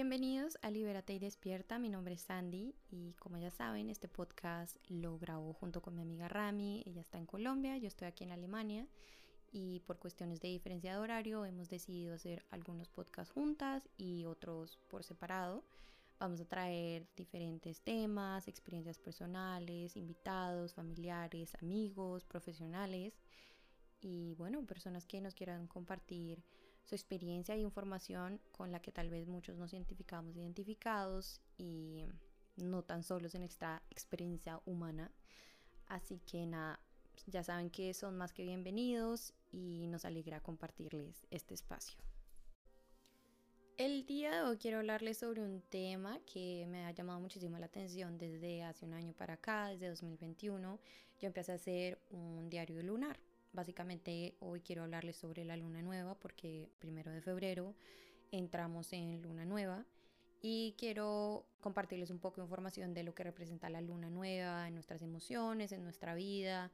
Bienvenidos a Libérate y Despierta, mi nombre es Sandy y como ya saben, este podcast lo grabo junto con mi amiga Rami, ella está en Colombia, yo estoy aquí en Alemania. Y por cuestiones de diferencia de horario hemos decidido hacer algunos podcasts juntas y otros por separado. Vamos a traer diferentes temas, experiencias personales, invitados, familiares, amigos, profesionales. Y bueno, personas que nos quieran compartir su experiencia e información con la que tal vez muchos nos identificamos identificados y no tan solos en esta experiencia humana. Así que nada, ya saben que son más que bienvenidos y nos alegra compartirles este espacio. El día de hoy quiero hablarles sobre un tema que me ha llamado muchísimo la atención desde hace un año para acá, desde 2021. Yo empecé a hacer un diario lunar. Básicamente hoy quiero hablarles sobre la luna nueva porque primero de febrero entramos en luna nueva y quiero compartirles un poco de información de lo que representa la luna nueva en nuestras emociones, en nuestra vida,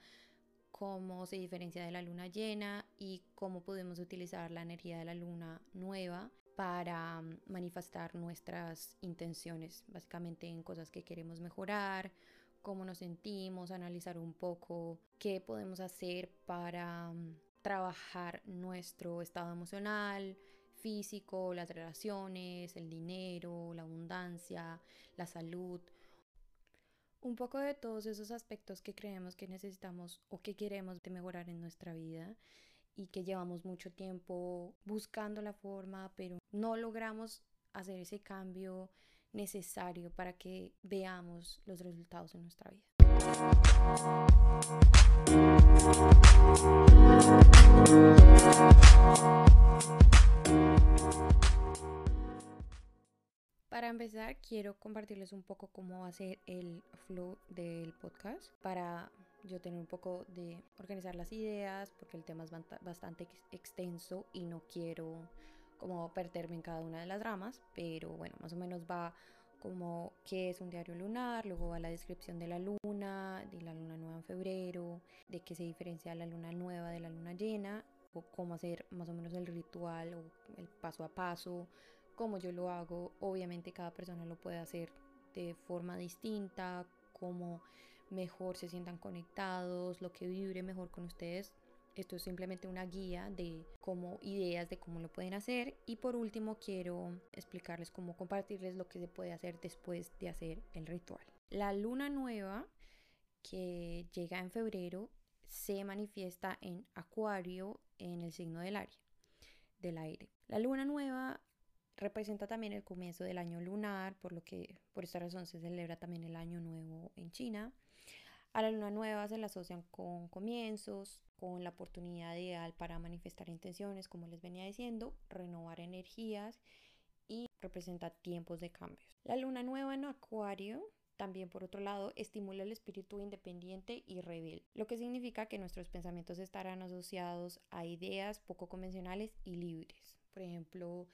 cómo se diferencia de la luna llena y cómo podemos utilizar la energía de la luna nueva para mm, manifestar nuestras intenciones, básicamente en cosas que queremos mejorar cómo nos sentimos, analizar un poco qué podemos hacer para mm, trabajar nuestro estado emocional, físico, las relaciones, el dinero, la abundancia, la salud. Un poco de todos esos aspectos que creemos que necesitamos o que queremos mejorar en nuestra vida y que llevamos mucho tiempo buscando la forma, pero no logramos hacer ese cambio necesario para que veamos los resultados en nuestra vida. Para empezar, quiero compartirles un poco cómo va a ser el flow del podcast para yo tener un poco de organizar las ideas, porque el tema es bastante extenso y no quiero como perderme en cada una de las ramas, pero bueno, más o menos va como qué es un diario lunar, luego va la descripción de la luna, de la luna nueva en febrero, de qué se diferencia la luna nueva de la luna llena, o cómo hacer más o menos el ritual o el paso a paso, cómo yo lo hago. Obviamente cada persona lo puede hacer de forma distinta, cómo mejor se sientan conectados, lo que vibre mejor con ustedes. Esto es simplemente una guía de cómo ideas de cómo lo pueden hacer. Y por último quiero explicarles cómo compartirles lo que se puede hacer después de hacer el ritual. La luna nueva que llega en febrero se manifiesta en Acuario en el signo del aire. Del aire. La luna nueva representa también el comienzo del año lunar, por lo que por esta razón se celebra también el año nuevo en China. A la luna nueva se la asocian con comienzos, con la oportunidad ideal para manifestar intenciones, como les venía diciendo, renovar energías y representa tiempos de cambios. La luna nueva en Acuario también, por otro lado, estimula el espíritu independiente y rebelde, lo que significa que nuestros pensamientos estarán asociados a ideas poco convencionales y libres. Por ejemplo,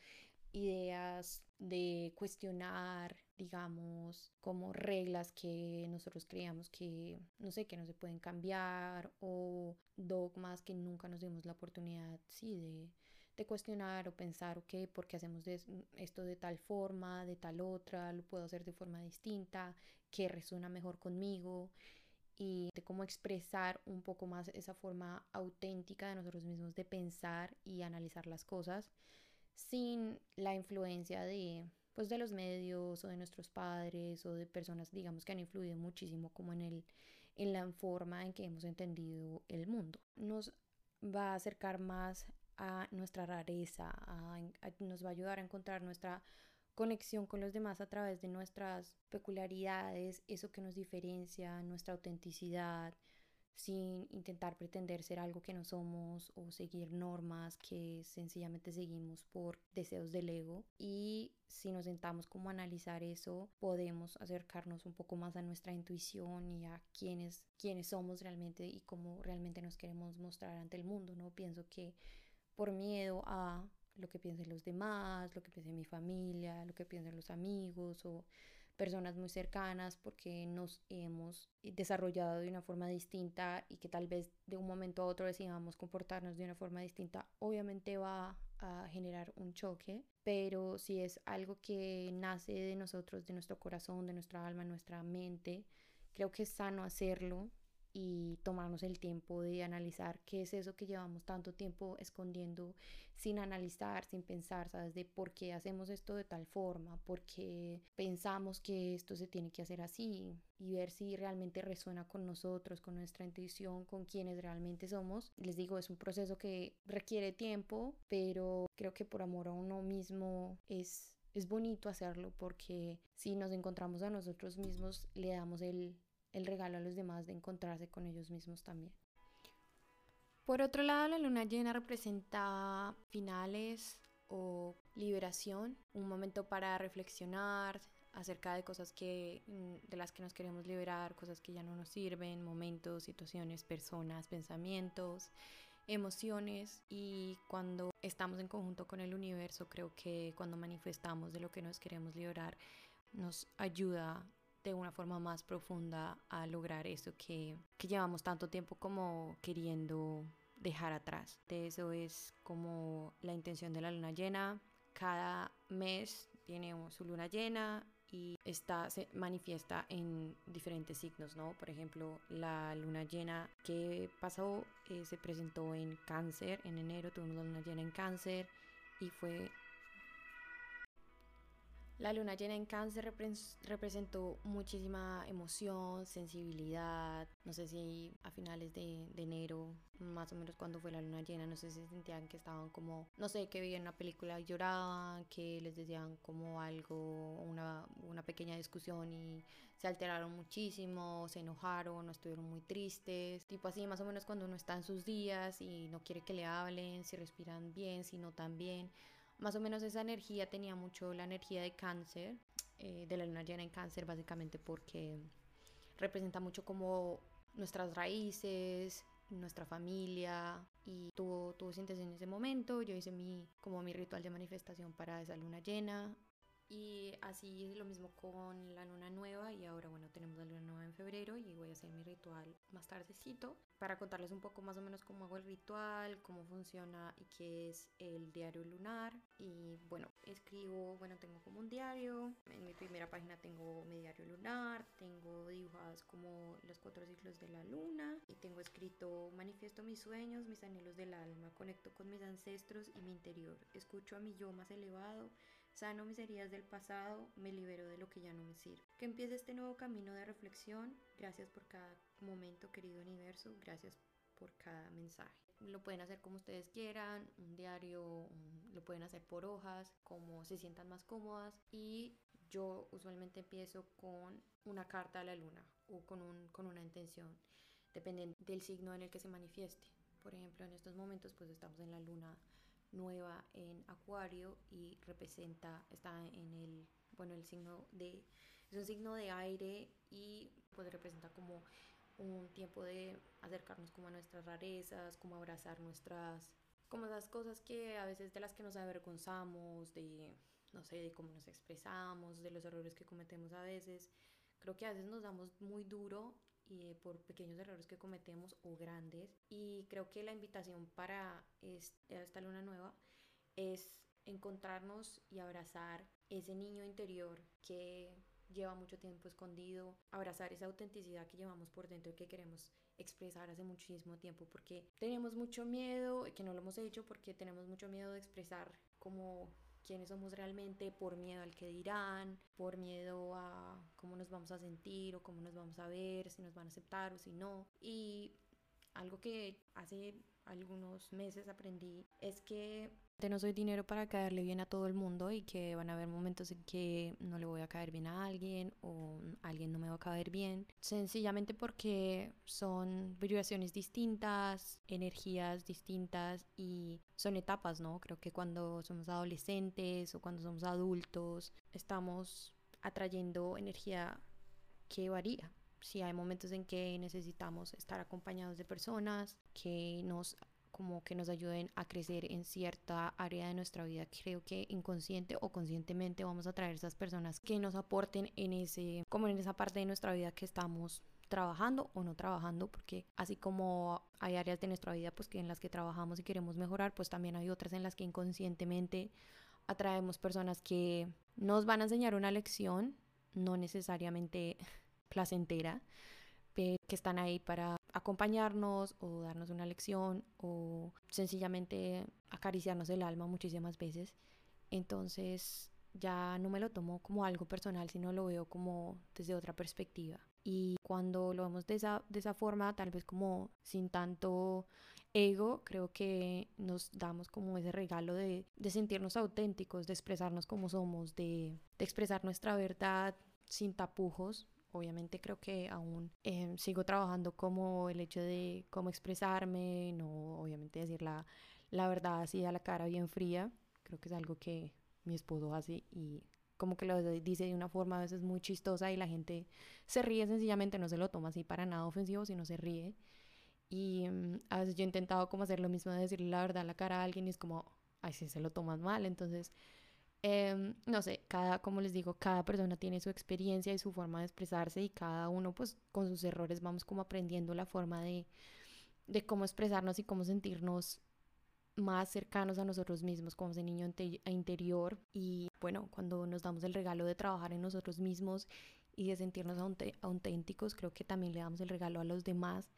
ideas de cuestionar, digamos, como reglas que nosotros creíamos que, no sé, que no se pueden cambiar o dogmas que nunca nos dimos la oportunidad, sí, de, de cuestionar o pensar, ok, ¿por qué hacemos esto de tal forma, de tal otra? ¿Lo puedo hacer de forma distinta? ¿Qué resuena mejor conmigo? y de cómo expresar un poco más esa forma auténtica de nosotros mismos de pensar y analizar las cosas sin la influencia de pues de los medios o de nuestros padres o de personas digamos que han influido muchísimo como en el en la forma en que hemos entendido el mundo. Nos va a acercar más a nuestra rareza nos va a ayudar a encontrar nuestra conexión con los demás a través de nuestras peculiaridades eso que nos diferencia nuestra autenticidad sin intentar pretender ser algo que no somos o seguir normas que sencillamente seguimos por deseos del ego y si nos sentamos como a analizar eso podemos acercarnos un poco más a nuestra intuición y a quiénes, quiénes somos realmente y cómo realmente nos queremos mostrar ante el mundo, ¿no? Pienso que por miedo a lo que piensen los demás, lo que piense mi familia, lo que piensen los amigos o personas muy cercanas porque nos hemos desarrollado de una forma distinta y que tal vez de un momento a otro decidamos comportarnos de una forma distinta, obviamente va a generar un choque, pero si es algo que nace de nosotros, de nuestro corazón, de nuestra alma, nuestra mente, creo que es sano hacerlo y tomarnos el tiempo de analizar qué es eso que llevamos tanto tiempo escondiendo sin analizar, sin pensar, ¿sabes? De por qué hacemos esto de tal forma, por qué pensamos que esto se tiene que hacer así y ver si realmente resuena con nosotros, con nuestra intuición, con quienes realmente somos. Les digo, es un proceso que requiere tiempo, pero creo que por amor a uno mismo es es bonito hacerlo porque si nos encontramos a nosotros mismos le damos el, el regalo a los demás de encontrarse con ellos mismos también. Por otro lado, la luna llena representa finales o liberación, un momento para reflexionar acerca de cosas que mm, de las que nos queremos liberar, cosas que ya no nos sirven, momentos, situaciones, personas, pensamientos, emociones y cuando estamos en conjunto con el universo, creo que cuando manifestamos de lo que nos queremos liberar nos ayuda de una forma más profunda a lograr eso que, que llevamos tanto tiempo como queriendo dejar atrás. De eso es como la intención de la luna llena. Cada mes tiene su luna llena y esta se manifiesta en diferentes signos, ¿no? Por ejemplo, la luna llena que pasó eh, se presentó en cáncer, en enero tuvimos la luna llena en cáncer y fue la luna llena en cáncer representó muchísima emoción, sensibilidad. No sé si a finales de, enero, más o menos cuando fue la luna llena, no sé si sentían que estaban como, no sé, que veían una película y lloraban, que les decían como algo, una, una pequeña discusión y se alteraron muchísimo, se enojaron, no estuvieron muy tristes. Tipo así, más o menos cuando uno está en sus días y no quiere que le hablen, si respiran bien, si no tan bien más o menos esa energía tenía mucho la energía de cáncer, eh, de la luna llena en cáncer, básicamente porque representa mucho como nuestras raíces, nuestra familia y tuvo, tuvo en ese momento. Yo hice mi, como mi ritual de manifestación para esa luna llena. Y así es lo mismo con la luna nueva y ahora bueno tenemos la luna nueva en febrero y voy a hacer mi ritual más tardecito para contarles un poco más o menos cómo hago el ritual, cómo funciona y qué es el diario lunar. Y bueno, escribo, bueno tengo como un diario, en mi primera página tengo mi diario lunar, tengo dibujadas como los cuatro ciclos de la luna y tengo escrito manifiesto mis sueños, mis anhelos del alma, conecto con mis ancestros y mi interior, escucho a mi yo más elevado Sano mis heridas del pasado, me libero de lo que ya no me sirve. Que empiece este nuevo camino de reflexión. Gracias por cada momento, querido universo. Gracias por cada mensaje. Lo pueden hacer como ustedes quieran, un diario, lo pueden hacer por hojas, como se sientan más cómodas. Y yo usualmente empiezo con una carta a la luna o con, un, con una intención, dependiendo del signo en el que se manifieste. Por ejemplo, en estos momentos pues estamos en la luna nueva en Acuario y representa, está en el, bueno, el signo de, es un signo de aire y pues representa como un tiempo de acercarnos como a nuestras rarezas, como abrazar nuestras, como esas cosas que a veces de las que nos avergonzamos, de, no sé, de cómo nos expresamos, de los errores que cometemos a veces. Creo que a veces nos damos muy duro y por pequeños errores que cometemos o grandes. Y creo que la invitación para esta luna nueva es encontrarnos y abrazar ese niño interior que lleva mucho tiempo escondido, abrazar esa autenticidad que llevamos por dentro y que queremos expresar hace muchísimo tiempo porque tenemos mucho miedo, que no lo hemos hecho porque tenemos mucho miedo de expresar como quiénes somos realmente por miedo al que dirán, por miedo a cómo nos vamos a sentir o cómo nos vamos a ver, si nos van a aceptar o si no. Y algo que hace algunos meses aprendí es que no soy dinero para caerle bien a todo el mundo y que van a haber momentos en que no le voy a caer bien a alguien o alguien no me va a caer bien, sencillamente porque son vibraciones distintas, energías distintas y son etapas, ¿no? Creo que cuando somos adolescentes o cuando somos adultos estamos atrayendo energía que varía. Si hay momentos en que necesitamos estar acompañados de personas que nos como que nos ayuden a crecer en cierta área de nuestra vida. Creo que inconsciente o conscientemente vamos a traer esas personas que nos aporten en ese, como en esa parte de nuestra vida que estamos trabajando o no trabajando, porque así como hay áreas de nuestra vida pues que en las que trabajamos y queremos mejorar, pues también hay otras en las que inconscientemente atraemos personas que nos van a enseñar una lección, no necesariamente placentera, pero que están ahí para acompañarnos o darnos una lección o sencillamente acariciarnos el alma muchísimas veces. Entonces ya no me lo tomo como algo personal, sino lo veo como desde otra perspectiva. Y cuando lo vemos de esa, de esa forma, tal vez como sin tanto ego, creo que nos damos como ese regalo de, de sentirnos auténticos, de expresarnos como somos, de, de, expresar nuestra verdad sin tapujos. Obviamente creo que aún eh, sigo trabajando como el hecho de cómo expresarme, no obviamente decir la, la verdad así a la cara bien fría. Creo que es algo que mi esposo hace y como que lo dice de una forma a veces muy chistosa y la gente se ríe sencillamente, no se lo toma así para nada ofensivo, sino se ríe. Y mm, a veces yo he intentado como hacer lo mismo de decirle la verdad a la cara a alguien y es como, ay, si se lo tomas mal. Entonces, em, no sé, cada, como les digo, cada persona tiene su experiencia y su forma de expresarse y cada uno pues con sus errores vamos como aprendiendo la forma de, de cómo expresarnos y cómo sentirnos más cercanos a nosotros mismos como ese niño interior. Y bueno, cuando nos damos el regalo de trabajar en nosotros mismos y de sentirnos auténticos, creo que también le damos el regalo a los demás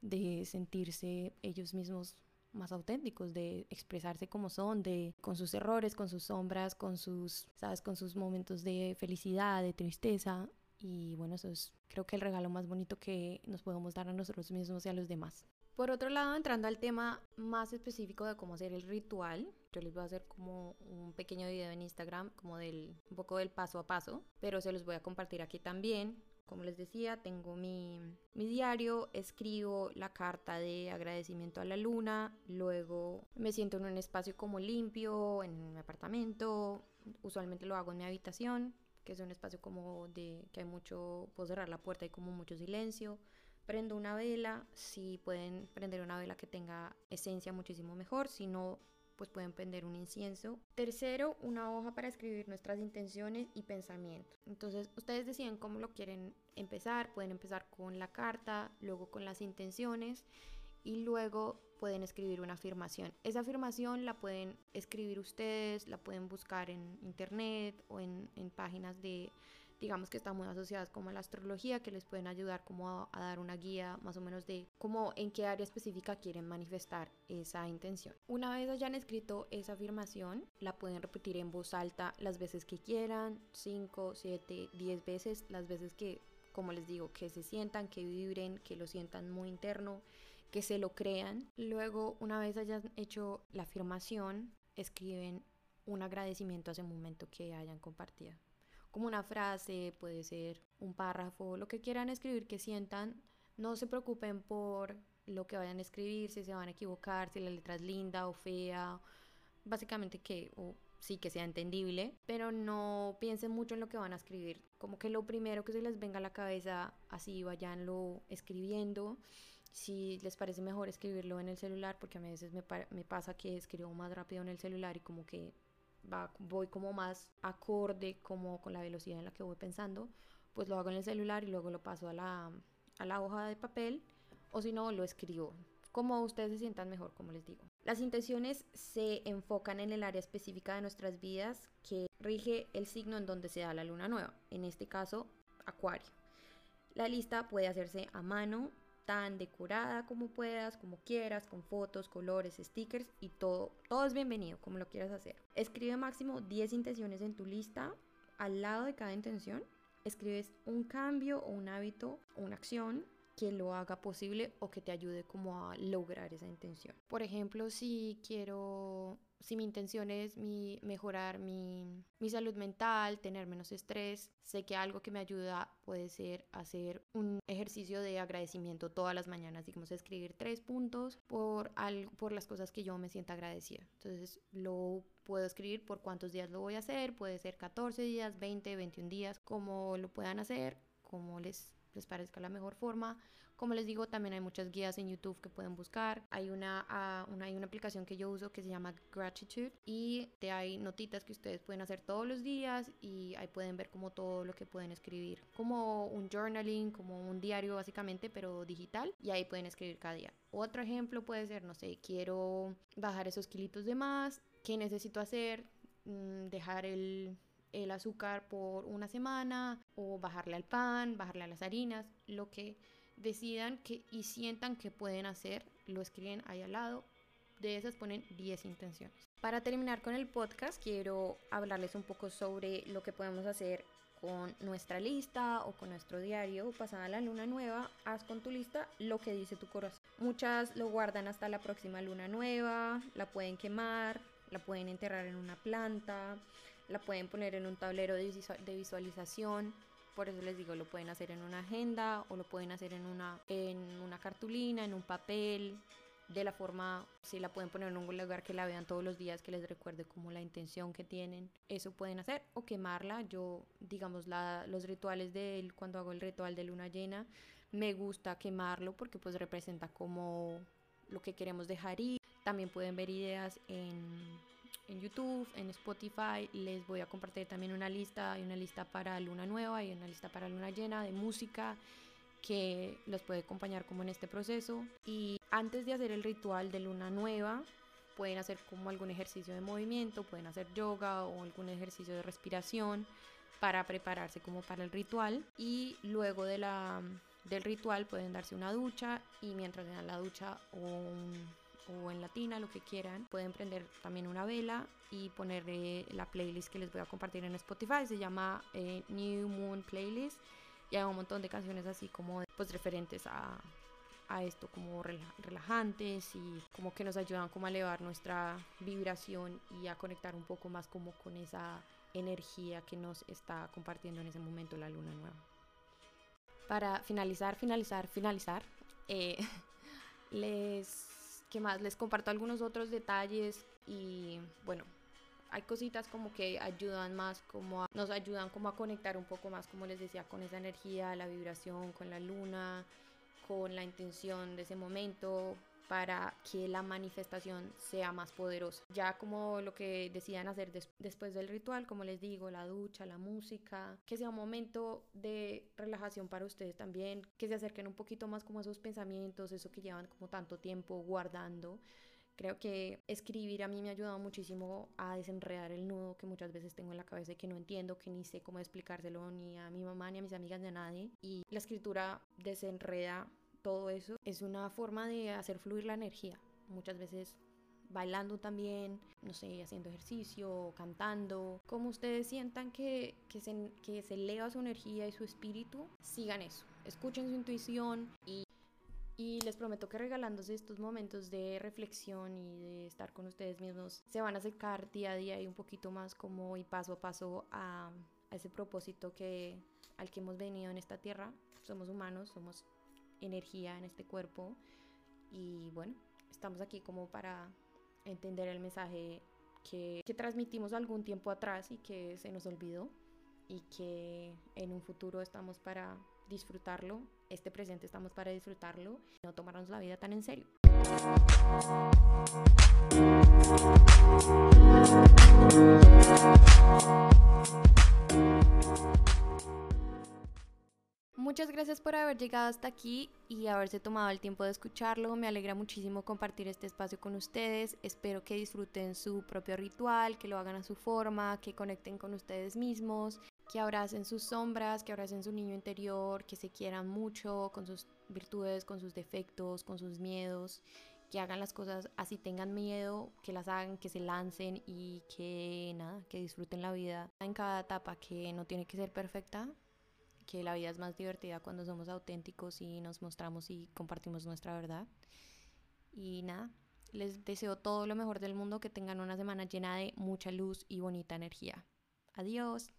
de sentirse ellos mismos más auténticos, de expresarse como son, de con sus errores, con sus sombras, con sus, sabes, con sus momentos de felicidad, de tristeza y bueno, eso es creo que el regalo más bonito que nos podemos dar a nosotros mismos y a los demás. Por otro lado, entrando al tema más específico de cómo hacer el ritual, yo les voy a hacer como un pequeño video en Instagram, como del un poco del paso a paso, pero se los voy a compartir aquí también. Como les decía, tengo mi, mi diario, escribo la carta de agradecimiento a la luna, luego me siento en un espacio como limpio, en mi apartamento, usualmente lo hago en mi habitación, que es un espacio como de que hay mucho, puedo cerrar la puerta y como mucho silencio prendo una vela, si pueden prender una vela que tenga esencia muchísimo mejor, si no pues pueden prender un incienso. Tercero, una hoja para escribir nuestras intenciones y pensamientos. Entonces, ustedes deciden cómo lo quieren empezar. Pueden empezar con la carta, luego con las intenciones y luego pueden escribir una afirmación. Esa afirmación la pueden escribir ustedes, la pueden buscar en internet o en, en páginas de digamos que están muy asociadas como a la astrología, que les pueden ayudar como a, dar una guía más o menos de cómo en qué área específica quieren manifestar esa intención. Una vez hayan escrito esa afirmación, la pueden repetir en voz alta las veces que quieran, 5, 7, 10 veces, las veces que, como les digo, que se sientan, que vibren, que lo sientan muy interno, que se lo crean. Luego, una vez hayan hecho la afirmación, escriben un agradecimiento a ese momento que hayan compartido como una frase, puede ser un párrafo, lo que quieran escribir que sientan. No se preocupen por lo que vayan a escribir, si se van a equivocar, si la letra es linda o fea, básicamente que o sí que sea entendible, pero no piensen mucho en lo que van a escribir, como que lo primero que se les venga a la cabeza, así vayanlo escribiendo. Si les parece mejor escribirlo en el celular, porque a veces me, me pasa que escribo más rápido en el celular y como que voy como más acorde como con la velocidad en la que voy pensando, pues lo hago en el celular y luego lo paso a la, a la hoja de papel o si no lo escribo como ustedes se sientan mejor, como les digo. Las intenciones se enfocan en el área específica de nuestras vidas que rige el signo en donde se da la luna nueva, en este caso Acuario. La lista puede hacerse a mano tan decorada como puedas, como quieras, con fotos, colores, stickers y todo. Todo es bienvenido, como lo quieras hacer. Escribe máximo 10 intenciones en tu lista. Al lado de cada intención, escribes un cambio o un hábito o una acción que lo haga posible o que te ayude como a lograr esa intención. Por ejemplo, si quiero si mi intención es mi, mejorar mi, mi, salud mental, tener menos estrés, sé que algo que me ayuda puede ser hacer un ejercicio de agradecimiento todas las mañanas, digamos, escribir tres puntos por, al, por las cosas que yo me sienta agradecida. Entonces lo puedo escribir por cuántos días lo voy a hacer, puede ser 14 días, 20, 21 días, como lo puedan hacer, como les les parezca la mejor forma, Como les digo, también hay muchas guías en YouTube que pueden buscar. Hay una, ah, una, hay una aplicación que yo uso que se llama Gratitude y te hay notitas que ustedes pueden hacer todos los días y ahí pueden ver como todo lo que pueden escribir. Como un journaling, como un diario básicamente, pero digital. Y ahí pueden escribir cada día. Otro ejemplo puede ser, no sé, quiero bajar esos kilitos de más. ¿Qué necesito hacer? Mm, dejar el, el azúcar por una semana o bajarle al pan, bajarle a las harinas, lo que decidan que, y sientan que pueden hacer, lo escriben ahí al lado. De esas ponen 10 intenciones. Para terminar con el podcast, quiero hablarles un poco sobre lo que podemos hacer con nuestra lista o con nuestro diario. Pasada la luna nueva, haz con tu lista lo que dice tu corazón. Muchas lo guardan hasta la próxima luna nueva, la pueden quemar, la pueden enterrar en una planta, la pueden poner en un tablero de visualización por eso les digo, lo pueden hacer en una agenda o lo pueden hacer en una, en una cartulina, en un papel, de la forma, si la pueden poner en un lugar que la vean todos los días, que les recuerde como la intención que tienen, eso pueden hacer o quemarla. Yo, digamos, la, los rituales de cuando hago el ritual de luna llena, me gusta quemarlo porque pues representa como lo que queremos dejar ir. También pueden ver ideas en en YouTube, en Spotify. Les voy a compartir también una lista, hay una lista para luna nueva y una lista para luna llena de música que los puede acompañar como en este proceso. Y antes de hacer el ritual de luna nueva, pueden hacer como algún ejercicio de movimiento, pueden hacer yoga o algún ejercicio de respiración para prepararse como para el ritual. Y luego de la, del ritual pueden darse una ducha y mientras dan la ducha un o en latina, lo que quieran. Pueden prender también una vela y poner la playlist que les voy a compartir en Spotify. Se llama eh, New Moon Playlist y hay un montón de canciones así como pues referentes a, a esto como relajantes y como que nos ayudan como a elevar nuestra vibración y a conectar un poco más como con esa energía que nos está compartiendo en ese momento la luna nueva. Para finalizar, finalizar, finalizar, eh, les ¿Qué más? Les comparto algunos otros detalles y bueno, hay cositas como que ayudan más, como nos ayudan como a conectar un poco más, como les decía, con esa energía, la vibración, con la luna, con la intención de ese momento, para que la manifestación sea más poderosa. Ya como lo que decían hacer después del ritual, como les digo, la ducha, la música, que sea un momento de relajación para ustedes también, que se acerquen un poquito más como a esos pensamientos, eso que llevan como tanto tiempo guardando. Creo que escribir a mí me ha ayudado muchísimo a desenredar el nudo que muchas veces tengo en la cabeza y que no entiendo, que ni sé cómo explicárselo ni a mi mamá, ni a mis amigas, ni a nadie. Y la escritura desenreda todo eso es una forma de hacer fluir la energía. Muchas veces bailando también, no sé, haciendo ejercicio, cantando, como ustedes sientan que, que, se, que se eleva su energía y su espíritu, sigan eso, escuchen su intuición y, y les prometo que regalándose estos momentos de reflexión y de estar con ustedes mismos, se van a acercar día a día y un poquito más como y paso a paso a, a ese propósito que, al que hemos venido en esta tierra. Somos humanos, somos energía en este cuerpo y bueno, estamos aquí como para entender el mensaje que, que transmitimos algún tiempo atrás y que se nos olvidó y que en un futuro estamos para disfrutarlo, este presente estamos para disfrutarlo, no tomarnos la vida tan en serio. Muchas gracias por haber llegado hasta aquí y haberse tomado el tiempo de escucharlo. Me alegra muchísimo compartir este espacio con ustedes. Espero que disfruten su propio ritual, que lo hagan a su forma, que conecten con ustedes mismos, que abracen sus sombras, que abracen su niño interior, que se quieran mucho con sus virtudes, con sus defectos, con sus miedos, que hagan las cosas así tengan miedo, que las hagan, que se lancen y que nada, que disfruten la vida en cada etapa, que no tiene que ser perfecta, que la vida es más divertida cuando somos auténticos y nos mostramos y compartimos nuestra verdad. Y nada, les deseo todo lo mejor del mundo, que tengan una semana llena de mucha luz y bonita energía. Adiós.